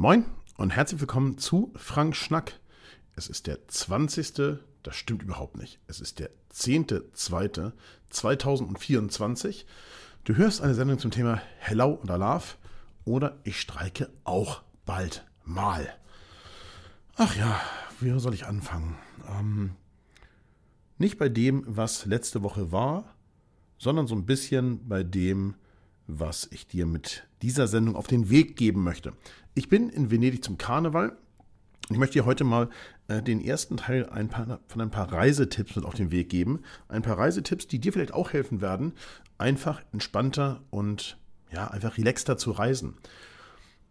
Moin und herzlich willkommen zu Frank Schnack. Es ist der 20. Das stimmt überhaupt nicht. Es ist der 10.2.2024. Du hörst eine Sendung zum Thema Hello und Alarv oder ich streike auch bald mal. Ach ja, wie soll ich anfangen? Ähm, nicht bei dem, was letzte Woche war, sondern so ein bisschen bei dem, was ich dir mit dieser Sendung auf den Weg geben möchte. Ich bin in Venedig zum Karneval. Ich möchte dir heute mal äh, den ersten Teil ein paar, von ein paar Reisetipps mit auf den Weg geben. Ein paar Reisetipps, die dir vielleicht auch helfen werden, einfach entspannter und ja, einfach relaxter zu reisen.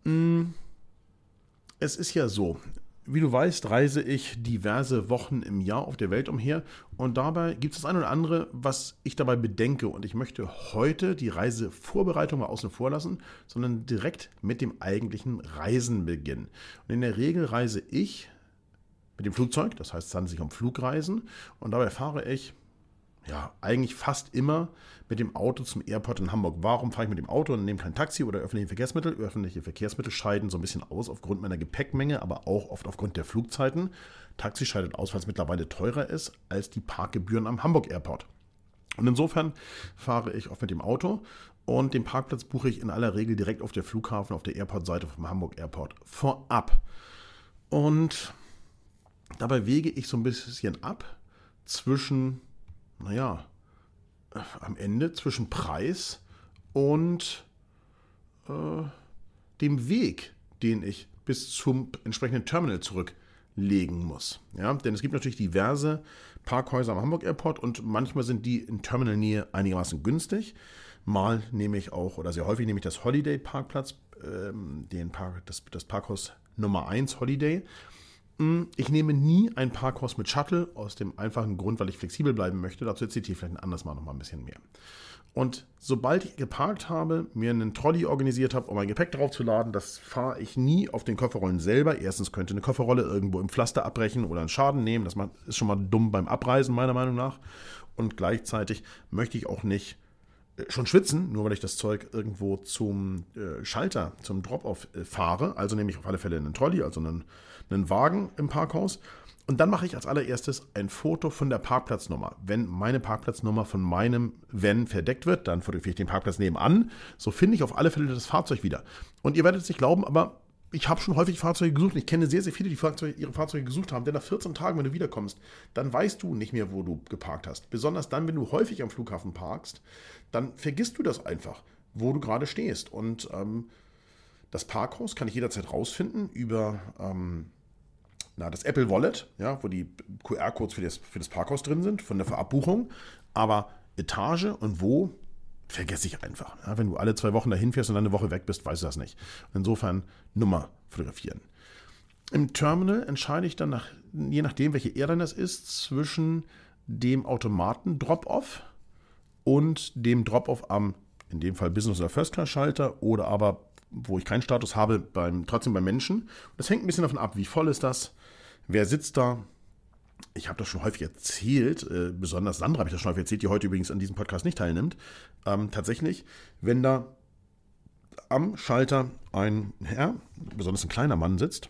Mm, es ist ja so, wie du weißt, reise ich diverse Wochen im Jahr auf der Welt umher und dabei gibt es das eine oder andere, was ich dabei bedenke. Und ich möchte heute die Reisevorbereitung mal außen vor lassen, sondern direkt mit dem eigentlichen Reisen beginnen. Und in der Regel reise ich mit dem Flugzeug, das heißt, es handelt sich um Flugreisen und dabei fahre ich ja, eigentlich fast immer mit dem Auto zum Airport in Hamburg. Warum fahre ich mit dem Auto und nehme kein Taxi oder öffentliche Verkehrsmittel? Öffentliche Verkehrsmittel scheiden so ein bisschen aus aufgrund meiner Gepäckmenge, aber auch oft aufgrund der Flugzeiten. Taxi scheidet aus, weil es mittlerweile teurer ist als die Parkgebühren am Hamburg Airport. Und insofern fahre ich oft mit dem Auto und den Parkplatz buche ich in aller Regel direkt auf der Flughafen, auf der Airport-Seite vom Hamburg Airport vorab. Und dabei wege ich so ein bisschen ab zwischen naja, am Ende zwischen Preis und äh, dem Weg, den ich bis zum entsprechenden Terminal zurücklegen muss. Ja, denn es gibt natürlich diverse Parkhäuser am Hamburg Airport und manchmal sind die in Terminalnähe einigermaßen günstig. Mal nehme ich auch, oder sehr häufig nehme ich das Holiday Parkplatz, ähm, den Park, das, das Parkhaus Nummer 1 Holiday. Hm, ich nehme nie ein Parkhaus mit Shuttle, aus dem einfachen Grund, weil ich flexibel bleiben möchte. Dazu erzähle ich vielleicht ein anderes Mal noch mal ein bisschen mehr. Und sobald ich geparkt habe, mir einen Trolley organisiert habe, um mein Gepäck draufzuladen, das fahre ich nie auf den Kofferrollen selber. Erstens könnte eine Kofferrolle irgendwo im Pflaster abbrechen oder einen Schaden nehmen. Das ist schon mal dumm beim Abreisen, meiner Meinung nach. Und gleichzeitig möchte ich auch nicht schon schwitzen, nur weil ich das Zeug irgendwo zum äh, Schalter, zum Drop-off äh, fahre. Also nehme ich auf alle Fälle einen Trolley, also einen einen Wagen im Parkhaus. Und dann mache ich als allererstes ein Foto von der Parkplatznummer. Wenn meine Parkplatznummer von meinem Van verdeckt wird, dann fotografiere ich den Parkplatz nebenan. So finde ich auf alle Fälle das Fahrzeug wieder. Und ihr werdet es nicht glauben, aber ich habe schon häufig Fahrzeuge gesucht ich kenne sehr, sehr viele, die Fahrzeuge, ihre Fahrzeuge gesucht haben. Denn nach 14 Tagen, wenn du wiederkommst, dann weißt du nicht mehr, wo du geparkt hast. Besonders dann, wenn du häufig am Flughafen parkst, dann vergisst du das einfach, wo du gerade stehst. Und ähm, das Parkhaus kann ich jederzeit rausfinden über ähm, na, das Apple Wallet, ja, wo die QR-Codes für das, für das Parkhaus drin sind, von der Verabbuchung. Aber Etage und wo, vergesse ich einfach. Ja, wenn du alle zwei Wochen dahin fährst und dann eine Woche weg bist, weißt du das nicht. Insofern Nummer fotografieren. Im Terminal entscheide ich dann, nach, je nachdem, welche Airline das ist, zwischen dem Automaten Drop-Off und dem Drop-Off am, in dem Fall Business- oder First-Class-Schalter oder aber, wo ich keinen Status habe, beim, trotzdem beim Menschen. Das hängt ein bisschen davon ab, wie voll ist das, Wer sitzt da? Ich habe das schon häufig erzählt, äh, besonders Sandra habe ich das schon häufig erzählt, die heute übrigens an diesem Podcast nicht teilnimmt. Ähm, tatsächlich, wenn da am Schalter ein Herr, besonders ein kleiner Mann sitzt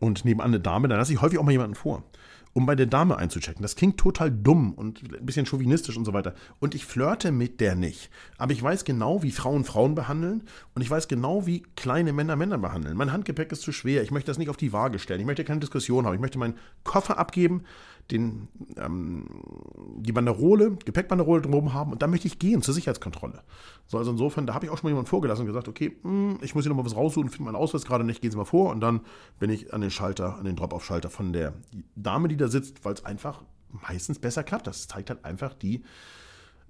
und nebenan eine Dame, dann lasse ich häufig auch mal jemanden vor um bei der Dame einzuchecken. Das klingt total dumm und ein bisschen chauvinistisch und so weiter. Und ich flirte mit der nicht. Aber ich weiß genau, wie Frauen Frauen behandeln und ich weiß genau, wie kleine Männer Männer behandeln. Mein Handgepäck ist zu schwer. Ich möchte das nicht auf die Waage stellen. Ich möchte keine Diskussion haben. Ich möchte meinen Koffer abgeben, den, ähm, die Banderole, Gepäckbanderole drumherum haben und dann möchte ich gehen zur Sicherheitskontrolle. So, also insofern, da habe ich auch schon mal jemanden vorgelassen und gesagt, okay, mh, hm, ich muss hier nochmal was raussuchen, finde meinen Ausweis gerade nicht, gehen Sie mal vor und dann bin ich an den Schalter, an den Drop-Off-Schalter von der Dame, die da sitzt, weil es einfach meistens besser klappt. Das zeigt halt einfach die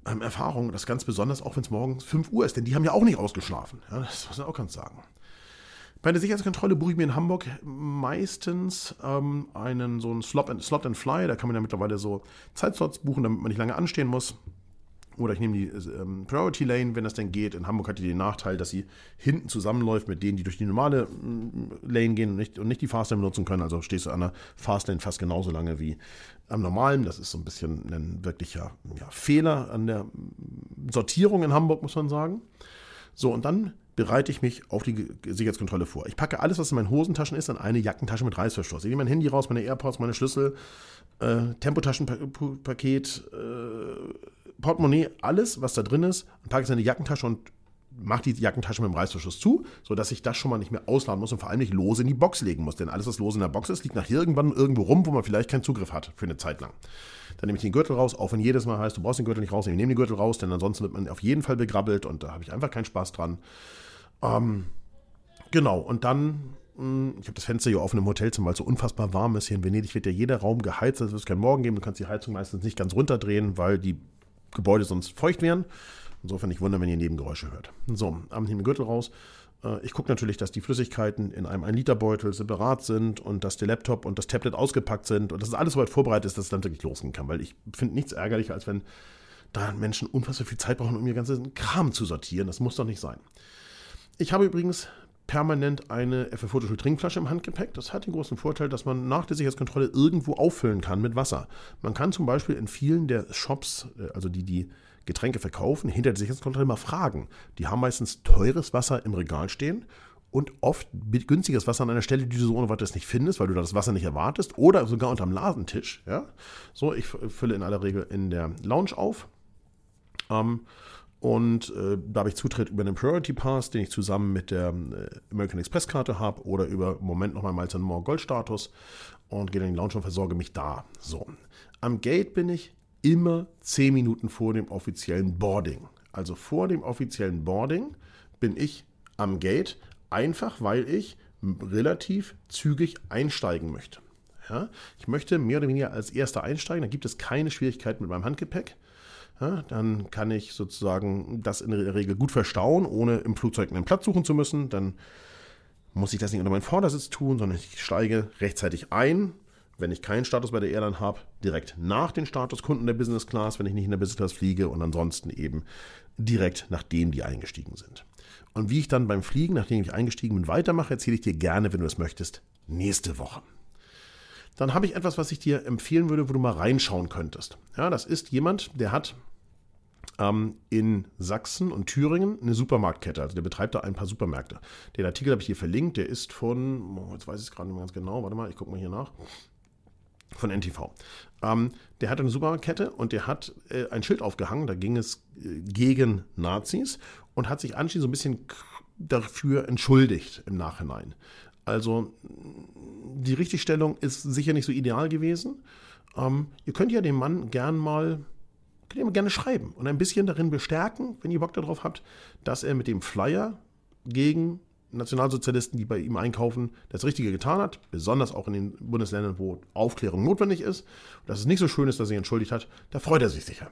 ähm, Erfahrung, das ganz besonders, auch wenn es morgens 5 Uhr ist, denn die haben ja auch nicht ausgeschlafen. Ja, das muss man auch ganz sagen. Bei der Sicherheitskontrolle buche ich mir in Hamburg meistens ähm, einen so einen Slot and, Slot and Fly. Da kann man ja mittlerweile so Zeitslots buchen, damit man nicht lange anstehen muss. Oder ich nehme die ähm, Priority Lane, wenn das denn geht. In Hamburg hat die den Nachteil, dass sie hinten zusammenläuft mit denen, die durch die normale äh, Lane gehen und nicht, und nicht die Fastlane benutzen können. Also stehst du an der Fastlane fast genauso lange wie am normalen. Das ist so ein bisschen ein wirklicher ja, Fehler an der Sortierung in Hamburg, muss man sagen. So, und dann bereite ich mich auf die Sicherheitskontrolle vor. Ich packe alles, was in meinen Hosentaschen ist, in eine Jackentasche mit Reißverschluss. Ich nehme mein Handy raus, meine AirPods, meine Schlüssel, äh, Tempotaschenpaket, äh, Portemonnaie, alles, was da drin ist, und packe es in eine Jackentasche und mache die Jackentasche mit dem Reißverschluss zu, sodass ich das schon mal nicht mehr ausladen muss und vor allem nicht lose in die Box legen muss. Denn alles, was lose in der Box ist, liegt nach irgendwann irgendwo rum, wo man vielleicht keinen Zugriff hat für eine Zeit lang. Dann nehme ich den Gürtel raus, auch wenn jedes Mal heißt, du brauchst den Gürtel nicht raus, ich nehme den Gürtel raus, denn ansonsten wird man auf jeden Fall begrabbelt und da habe ich einfach keinen Spaß dran. Ähm, genau, und dann, hm, ich habe das Fenster hier offen im Hotelzimmer, weil es so unfassbar warm ist. Hier in Venedig wird ja jeder Raum geheizt, also es wird keinen Morgen geben. Du kannst die Heizung meistens nicht ganz runterdrehen, weil die Gebäude sonst feucht wären. Insofern nicht wundern, wenn ihr Nebengeräusche hört. So, am den Gürtel raus. Äh, ich gucke natürlich, dass die Flüssigkeiten in einem 1-Liter-Beutel separat sind und dass der Laptop und das Tablet ausgepackt sind und dass alles so weit vorbereitet ist, dass es dann wirklich losgehen kann. Weil ich finde nichts ärgerlicher, als wenn da Menschen unfassbar viel Zeit brauchen, um ihr ganzen Kram zu sortieren. Das muss doch nicht sein. Ich habe übrigens permanent eine FF Trinkflasche im Handgepäck. Das hat den großen Vorteil, dass man nach der Sicherheitskontrolle irgendwo auffüllen kann mit Wasser. Man kann zum Beispiel in vielen der Shops, äh, also die die Getränke verkaufen, hinter der Sicherheitskontrolle mal fragen. Die haben meistens teures Wasser im Regal stehen und oft günstiges Wasser an einer Stelle, die du so ohne weiteres nicht findest, weil du das Wasser nicht erwartest oder sogar unterm Ladentisch. Ja? So, ich fülle in aller Regel in der Lounge auf. Ähm, und äh, da habe ich Zutritt über den Priority Pass, den ich zusammen mit der äh, American Express Karte habe oder über Moment nochmal Miles More Gold Status und gehe in die Lounge und versorge mich da. So. Am Gate bin ich immer 10 Minuten vor dem offiziellen Boarding. Also vor dem offiziellen Boarding bin ich am Gate, einfach weil ich relativ zügig einsteigen möchte. Ja, ich möchte mehr oder weniger als erster einsteigen, da gibt es keine Schwierigkeiten mit meinem Handgepäck. Ja, dann kann ich sozusagen das in der Regel gut verstauen, ohne im Flugzeug einen Platz suchen zu müssen. Dann muss ich das nicht unter meinen Vordersitz tun, sondern ich steige rechtzeitig ein, wenn ich keinen Status bei der Airline habe, direkt nach den Statuskunden der Business Class, wenn ich nicht in der Business Class fliege und ansonsten eben direkt nachdem die eingestiegen sind. Und wie ich dann beim Fliegen, nachdem ich eingestiegen bin, weitermache, erzähle ich dir gerne, wenn du es möchtest, nächste Woche. Dann habe ich etwas, was ich dir empfehlen würde, wo du mal reinschauen könntest. Ja, das ist jemand, der hat ähm, in Sachsen und Thüringen eine Supermarktkette. Also der betreibt da ein paar Supermärkte. Den Artikel habe ich hier verlinkt. Der ist von, oh, jetzt weiß ich es gerade nicht mehr ganz genau. Warte mal, ich gucke mal hier nach. Von NTV. Ähm, der hat eine Supermarktkette und der hat äh, ein Schild aufgehangen. Da ging es äh, gegen Nazis und hat sich anschließend so ein bisschen dafür entschuldigt im Nachhinein. Also die Richtigstellung ist sicher nicht so ideal gewesen. Ähm, ihr könnt ja dem Mann gern mal könnt ihr mal gerne schreiben und ein bisschen darin bestärken, wenn ihr Bock darauf habt, dass er mit dem Flyer gegen Nationalsozialisten, die bei ihm einkaufen, das Richtige getan hat, besonders auch in den Bundesländern, wo Aufklärung notwendig ist. Dass es nicht so schön ist, dass er sich entschuldigt hat, da freut er sich sicher.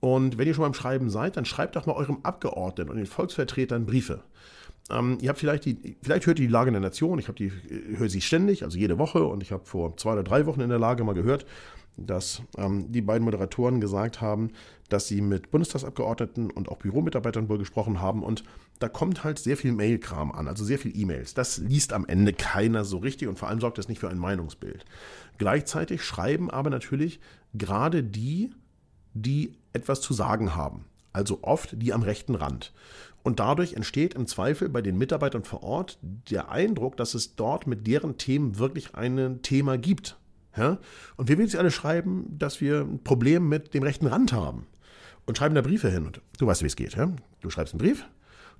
Und wenn ihr schon beim Schreiben seid, dann schreibt doch mal eurem Abgeordneten und den Volksvertretern Briefe. Ähm, ihr habt vielleicht die, vielleicht hört ihr die Lage in der Nation. Ich habe die, höre sie ständig, also jede Woche. Und ich habe vor zwei oder drei Wochen in der Lage mal gehört, dass ähm, die beiden Moderatoren gesagt haben, dass sie mit Bundestagsabgeordneten und auch Büromitarbeitern wohl gesprochen haben und da kommt halt sehr viel Mailkram an, also sehr viel E-Mails. Das liest am Ende keiner so richtig und vor allem sorgt das nicht für ein Meinungsbild. Gleichzeitig schreiben aber natürlich gerade die, die etwas zu sagen haben, also oft die am rechten Rand. Und dadurch entsteht im Zweifel bei den Mitarbeitern vor Ort der Eindruck, dass es dort mit deren Themen wirklich ein Thema gibt. Ja? Und wir will jetzt alle schreiben, dass wir ein Problem mit dem rechten Rand haben. Und schreiben da Briefe hin. Und du weißt, wie es geht. Ja? Du schreibst einen Brief,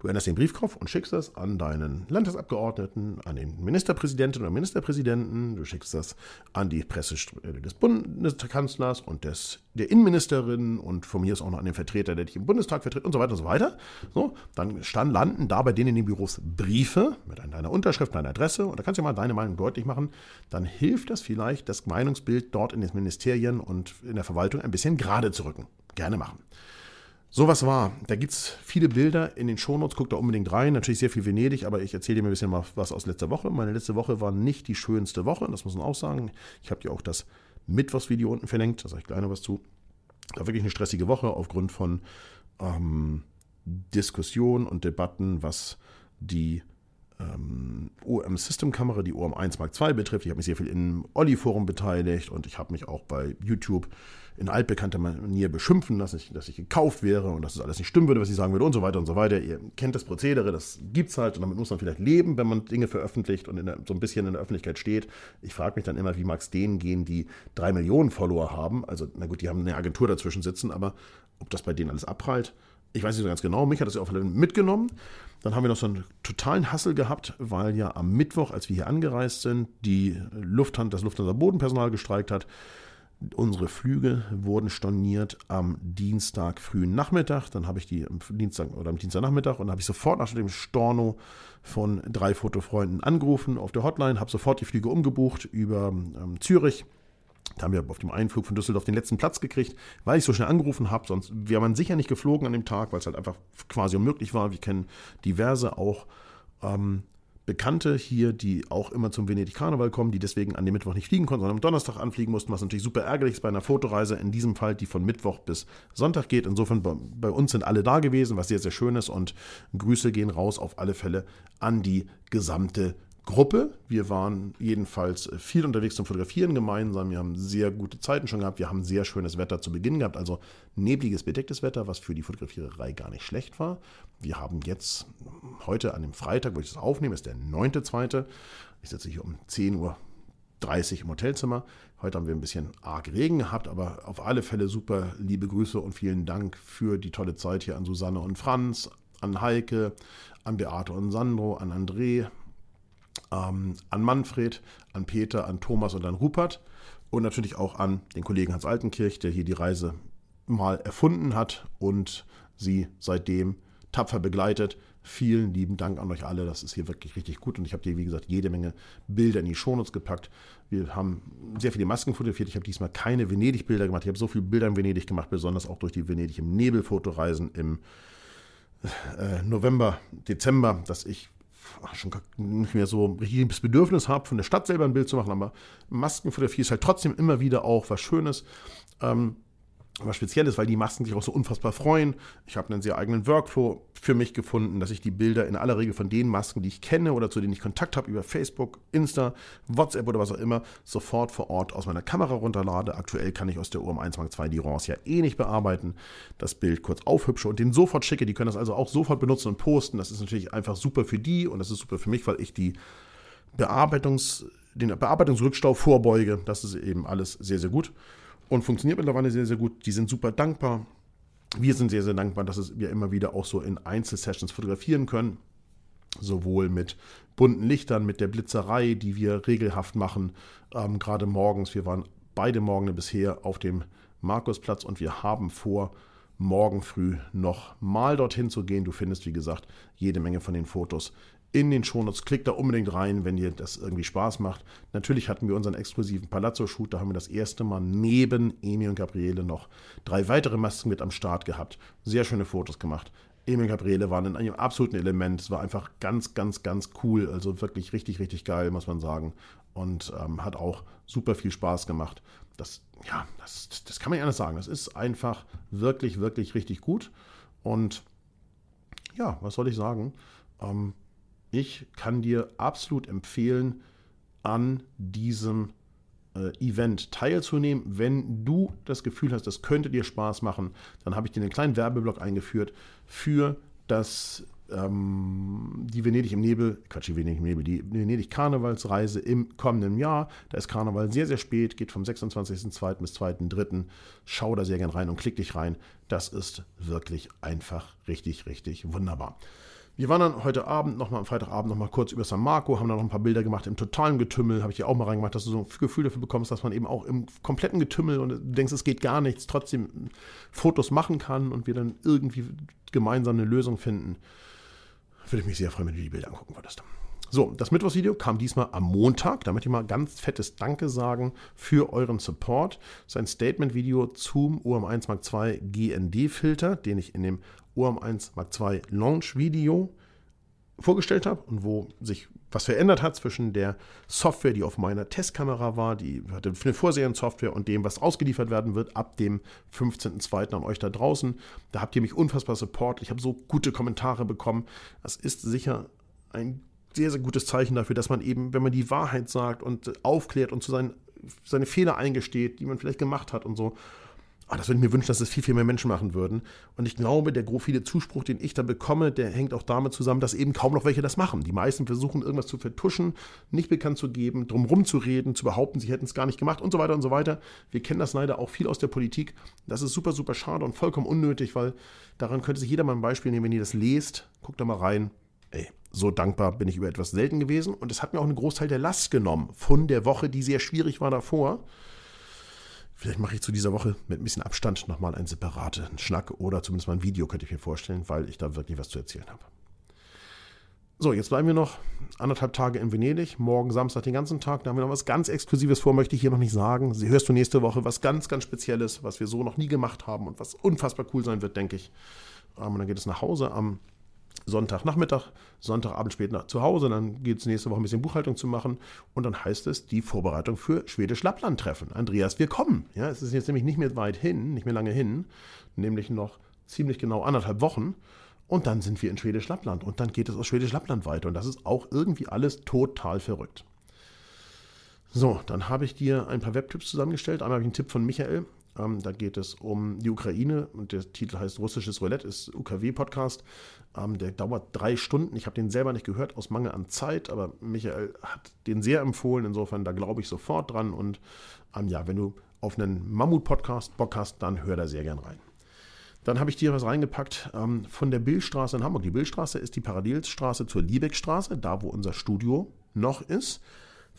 Du änderst den Briefkopf und schickst das an deinen Landtagsabgeordneten, an den Ministerpräsidenten oder Ministerpräsidenten. Du schickst das an die Presse des Bundeskanzlers und des, der Innenministerin und von mir ist auch noch an den Vertreter, der dich im Bundestag vertritt und so weiter und so weiter. So, dann stand, landen da bei denen in den Büros Briefe mit deiner Unterschrift, deiner Adresse und da kannst du mal deine Meinung deutlich machen. Dann hilft das vielleicht, das Meinungsbild dort in den Ministerien und in der Verwaltung ein bisschen gerade zu rücken. Gerne machen. Sowas war. Da gibt es viele Bilder in den Shownotes. Guck da unbedingt rein. Natürlich sehr viel Venedig, aber ich erzähle dir ein bisschen mal was aus letzter Woche. Meine letzte Woche war nicht die schönste Woche, das muss man auch sagen. Ich habe dir auch das Mittwochsvideo unten verlinkt, da sage ich gleich noch was zu. War wirklich eine stressige Woche aufgrund von ähm, Diskussionen und Debatten, was die ähm, OM-System-Kamera, die OM 1 Mark II betrifft. Ich habe mich sehr viel im Olli-Forum beteiligt und ich habe mich auch bei YouTube in altbekannter Manier beschimpfen lassen, dass ich, dass ich gekauft wäre und dass es das alles nicht stimmen würde, was ich sagen würde und so weiter und so weiter. Ihr kennt das Prozedere, das gibt es halt und damit muss man vielleicht leben, wenn man Dinge veröffentlicht und der, so ein bisschen in der Öffentlichkeit steht. Ich frage mich dann immer, wie mag es denen gehen, die drei Millionen Follower haben. Also, na gut, die haben eine Agentur dazwischen sitzen, aber ob das bei denen alles abprallt, ich weiß nicht so ganz genau. Mich hat das ja auch mitgenommen. Dann haben wir noch so einen totalen Hassel gehabt, weil ja am Mittwoch, als wir hier angereist sind, die Lufthansa, das Lufthansa Bodenpersonal gestreikt hat. Unsere Flüge wurden storniert am Dienstag frühen Nachmittag. Dann habe ich die am Dienstag oder am Dienstagnachmittag und habe ich sofort nach dem Storno von drei Fotofreunden angerufen auf der Hotline, habe sofort die Flüge umgebucht über ähm, Zürich. Da haben wir auf dem Einflug von Düsseldorf den letzten Platz gekriegt, weil ich so schnell angerufen habe. Sonst wäre man sicher nicht geflogen an dem Tag, weil es halt einfach quasi unmöglich war. Wir kennen diverse auch ähm, Bekannte hier, die auch immer zum Venedig-Karneval kommen, die deswegen an dem Mittwoch nicht fliegen konnten, sondern am Donnerstag anfliegen mussten, was natürlich super ärgerlich ist bei einer Fotoreise. In diesem Fall, die von Mittwoch bis Sonntag geht. Insofern bei uns sind alle da gewesen, was sehr, sehr schön ist. Und Grüße gehen raus auf alle Fälle an die gesamte Gruppe. Wir waren jedenfalls viel unterwegs zum Fotografieren gemeinsam. Wir haben sehr gute Zeiten schon gehabt. Wir haben sehr schönes Wetter zu Beginn gehabt, also nebliges, bedecktes Wetter, was für die Fotografiererei gar nicht schlecht war. Wir haben jetzt heute an dem Freitag, wo ich das aufnehme, ist der 9.2. Ich sitze hier um 10.30 Uhr im Hotelzimmer. Heute haben wir ein bisschen arg Regen gehabt, aber auf alle Fälle super liebe Grüße und vielen Dank für die tolle Zeit hier an Susanne und Franz, an Heike, an Beate und Sandro, an André, ähm, an Manfred, an Peter, an Thomas und an Rupert und natürlich auch an den Kollegen Hans Altenkirch, der hier die Reise mal erfunden hat und sie seitdem tapfer begleitet. Vielen lieben Dank an euch alle. Das ist hier wirklich richtig gut. Und ich habe dir, wie gesagt, jede Menge Bilder in die Shownotes gepackt. Wir haben sehr viele Masken fotografiert. Ich habe diesmal keine Venedig-Bilder gemacht. Ich habe so viele Bilder in Venedig gemacht, besonders auch durch die Venedig im Nebel-Fotoreisen im äh, November, Dezember, dass ich schon nicht mehr so richtiges Bedürfnis habe, von der Stadt selber ein Bild zu machen, aber Maskenfotografie ist halt trotzdem immer wieder auch was Schönes. Ähm, was Spezielles, weil die Masken sich auch so unfassbar freuen. Ich habe einen sehr eigenen Workflow für mich gefunden, dass ich die Bilder in aller Regel von den Masken, die ich kenne oder zu denen ich Kontakt habe über Facebook, Insta, WhatsApp oder was auch immer, sofort vor Ort aus meiner Kamera runterlade. Aktuell kann ich aus der URM 1 Mark II die RAWs ja eh nicht bearbeiten, das Bild kurz aufhübsche und den sofort schicke. Die können das also auch sofort benutzen und posten. Das ist natürlich einfach super für die und das ist super für mich, weil ich die Bearbeitungs, den Bearbeitungsrückstau vorbeuge. Das ist eben alles sehr, sehr gut und funktioniert mittlerweile sehr, sehr gut. Die sind super dankbar. Wir sind sehr, sehr dankbar, dass wir immer wieder auch so in Einzelsessions fotografieren können. Sowohl mit bunten Lichtern, mit der Blitzerei, die wir regelhaft machen, ähm, gerade morgens. Wir waren beide Morgen bisher auf dem Markusplatz und wir haben vor, morgen früh noch mal dorthin zu gehen. Du findest, wie gesagt, jede Menge von den Fotos in den Shownotes. Klickt da unbedingt rein, wenn dir das irgendwie Spaß macht. Natürlich hatten wir unseren exklusiven Palazzo-Shoot. Da haben wir das erste Mal neben Emi und Gabriele noch drei weitere Masken mit am Start gehabt. Sehr schöne Fotos gemacht. Emi und Gabriele waren in einem absoluten Element. Es war einfach ganz, ganz, ganz cool. Also wirklich richtig, richtig geil, muss man sagen. Und ähm, hat auch super viel Spaß gemacht. Das, ja, das, das kann man ja anders sagen. Das ist einfach wirklich, wirklich richtig gut. Und ja, was soll ich sagen? Ähm, ich kann dir absolut empfehlen, an diesem äh, Event teilzunehmen. Wenn du das Gefühl hast, das könnte dir Spaß machen, dann habe ich dir einen kleinen Werbeblock eingeführt für das ähm, die Venedig im Nebel, Quatsch, die Venedig im Nebel, die Venedig Karnevalsreise im kommenden Jahr. Da ist Karneval sehr, sehr spät, geht vom 26.02. bis 2.03. Schau da sehr gern rein und klick dich rein. Das ist wirklich einfach richtig, richtig wunderbar. Wir waren dann heute Abend, nochmal am Freitagabend, nochmal kurz über San Marco, haben dann noch ein paar Bilder gemacht im totalen Getümmel, habe ich dir auch mal reingemacht, dass du so ein Gefühl dafür bekommst, dass man eben auch im kompletten Getümmel und du denkst, es geht gar nichts, trotzdem Fotos machen kann und wir dann irgendwie gemeinsam eine Lösung finden. Würde ich mich sehr freuen, wenn du die Bilder angucken würdest. So, das Mittwochsvideo kam diesmal am Montag. Da möchte ich mal ganz fettes Danke sagen für euren Support. Das ist ein Statement-Video zum UM1 Mark II GND-Filter, den ich in dem UAM 1 Mark II Launch Video vorgestellt habe und wo sich was verändert hat zwischen der Software, die auf meiner Testkamera war, die hatte eine Vorseriensoftware und dem, was ausgeliefert werden wird ab dem 15.02. an euch da draußen. Da habt ihr mich unfassbar support. Ich habe so gute Kommentare bekommen. Das ist sicher ein sehr, sehr gutes Zeichen dafür, dass man eben, wenn man die Wahrheit sagt und aufklärt und zu seinen, seine Fehler eingesteht, die man vielleicht gemacht hat und so, Oh, das würde ich mir wünschen, dass es viel, viel mehr Menschen machen würden. Und ich glaube, der viele Zuspruch, den ich da bekomme, der hängt auch damit zusammen, dass eben kaum noch welche das machen. Die meisten versuchen, irgendwas zu vertuschen, nicht bekannt zu geben, drumherum zu reden, zu behaupten, sie hätten es gar nicht gemacht und so weiter und so weiter. Wir kennen das leider auch viel aus der Politik. Das ist super, super schade und vollkommen unnötig, weil daran könnte sich jeder mal ein Beispiel nehmen, wenn ihr das lest. Guckt da mal rein. Ey, so dankbar bin ich über etwas selten gewesen. Und es hat mir auch einen Großteil der Last genommen von der Woche, die sehr schwierig war davor. Vielleicht mache ich zu dieser Woche mit ein bisschen Abstand nochmal einen separaten Schnack oder zumindest mal ein Video, könnte ich mir vorstellen, weil ich da wirklich was zu erzählen habe. So, jetzt bleiben wir noch anderthalb Tage in Venedig. Morgen Samstag den ganzen Tag. Da haben wir noch was ganz Exklusives vor, möchte ich hier noch nicht sagen. Sie hörst du nächste Woche was ganz, ganz Spezielles, was wir so noch nie gemacht haben und was unfassbar cool sein wird, denke ich. Ähm, und dann geht es nach Hause am Sonntagnachmittag, Sonntagabend spät nach, zu Hause, dann geht es nächste Woche ein bisschen Buchhaltung zu machen und dann heißt es die Vorbereitung für Schwedisch-Lappland-Treffen. Andreas, wir kommen. Ja, es ist jetzt nämlich nicht mehr weit hin, nicht mehr lange hin, nämlich noch ziemlich genau anderthalb Wochen und dann sind wir in Schwedisch-Lappland und dann geht es aus Schwedisch-Lappland weiter und das ist auch irgendwie alles total verrückt. So, dann habe ich dir ein paar Webtipps zusammengestellt. Einmal habe ich einen Tipp von Michael, ähm, da geht es um die Ukraine und der Titel heißt Russisches Roulette, ist UKW-Podcast. Ähm, der dauert drei Stunden. Ich habe den selber nicht gehört aus Mangel an Zeit, aber Michael hat den sehr empfohlen. Insofern, da glaube ich sofort dran. Und ähm, ja, wenn du auf einen Mammut-Podcast Bock hast, dann hör da sehr gern rein. Dann habe ich dir was reingepackt ähm, von der Billstraße in Hamburg. Die Billstraße ist die Parallelstraße zur Liebeckstraße, da wo unser Studio noch ist.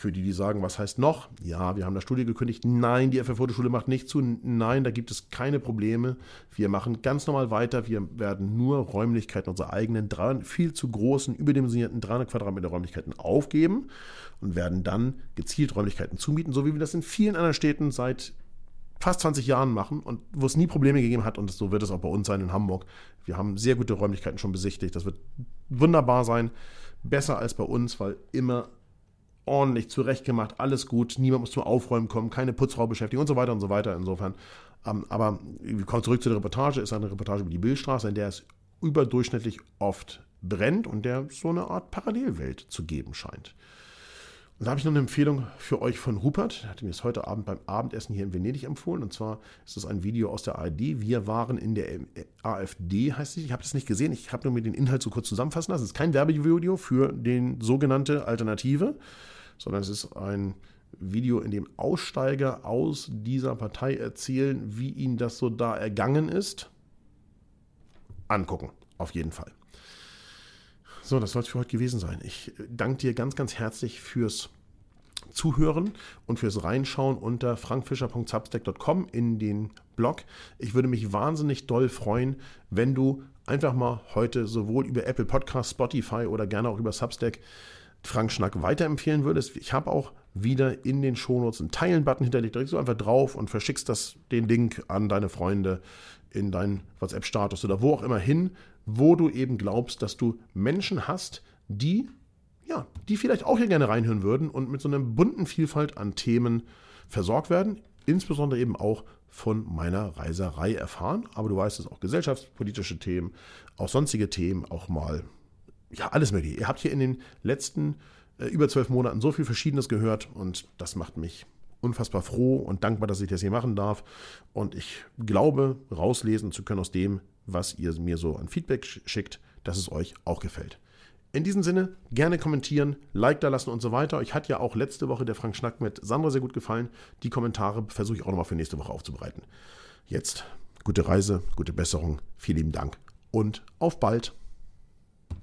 Für die, die sagen, was heißt noch? Ja, wir haben das Studio gekündigt. Nein, die FF-Fotoschule macht nicht zu. Nein, da gibt es keine Probleme. Wir machen ganz normal weiter. Wir werden nur Räumlichkeiten, unsere eigenen, viel zu großen, überdimensionierten 300 Quadratmeter Räumlichkeiten aufgeben und werden dann gezielt Räumlichkeiten zumieten, so wie wir das in vielen anderen Städten seit fast 20 Jahren machen und wo es nie Probleme gegeben hat und so wird es auch bei uns sein in Hamburg. Wir haben sehr gute Räumlichkeiten schon besichtigt. Das wird wunderbar sein. Besser als bei uns, weil immer ordentlich zurechtgemacht, alles gut, niemand muss zum Aufräumen kommen, keine Putzfrau beschäftigen und so weiter und so weiter. Insofern, ähm, aber wir kommen zurück zu der Reportage, ist eine Reportage über die Bildstraße, in der es überdurchschnittlich oft brennt und der so eine Art Parallelwelt zu geben scheint. Und da habe ich noch eine Empfehlung für euch von Rupert. Er hat mir das heute Abend beim Abendessen hier in Venedig empfohlen. Und zwar ist es ein Video aus der ARD. Wir waren in der AfD, heißt es. Ich habe das nicht gesehen. Ich habe nur mir den Inhalt so kurz zusammenfassen lassen. Es ist kein Werbevideo für den sogenannte Alternative, sondern es ist ein Video, in dem Aussteiger aus dieser Partei erzählen, wie ihnen das so da ergangen ist. Angucken, auf jeden Fall. So, das soll es für heute gewesen sein. Ich danke dir ganz, ganz herzlich fürs Zuhören und fürs Reinschauen unter frankfischer.substack.com in den Blog. Ich würde mich wahnsinnig doll freuen, wenn du einfach mal heute sowohl über Apple Podcast, Spotify oder gerne auch über Substack Frank Schnack weiterempfehlen würdest. Ich habe auch wieder in den Shownotes einen Teilen-Button hinterlegt. Drückst du einfach drauf und verschickst das, den Link an deine Freunde in deinen WhatsApp-Status oder wo auch immer hin, wo du eben glaubst, dass du Menschen hast, die, ja, die vielleicht auch hier gerne reinhören würden und mit so einer bunten Vielfalt an Themen versorgt werden, insbesondere eben auch von meiner Reiserei erfahren. Aber du weißt es auch gesellschaftspolitische Themen, auch sonstige Themen, auch mal, ja, alles mögliche. Ihr habt hier in den letzten äh, über zwölf Monaten so viel Verschiedenes gehört und das macht mich unfassbar froh und dankbar, dass ich das hier machen darf. Und ich glaube, rauslesen zu können aus dem, was ihr mir so an Feedback schickt, dass es euch auch gefällt. In diesem Sinne, gerne kommentieren, Like da lassen und so weiter. Euch hat ja auch letzte Woche der Frank Schnack mit Sandra sehr gut gefallen. Die Kommentare versuche ich auch nochmal für nächste Woche aufzubereiten. Jetzt gute Reise, gute Besserung, vielen lieben Dank und auf bald.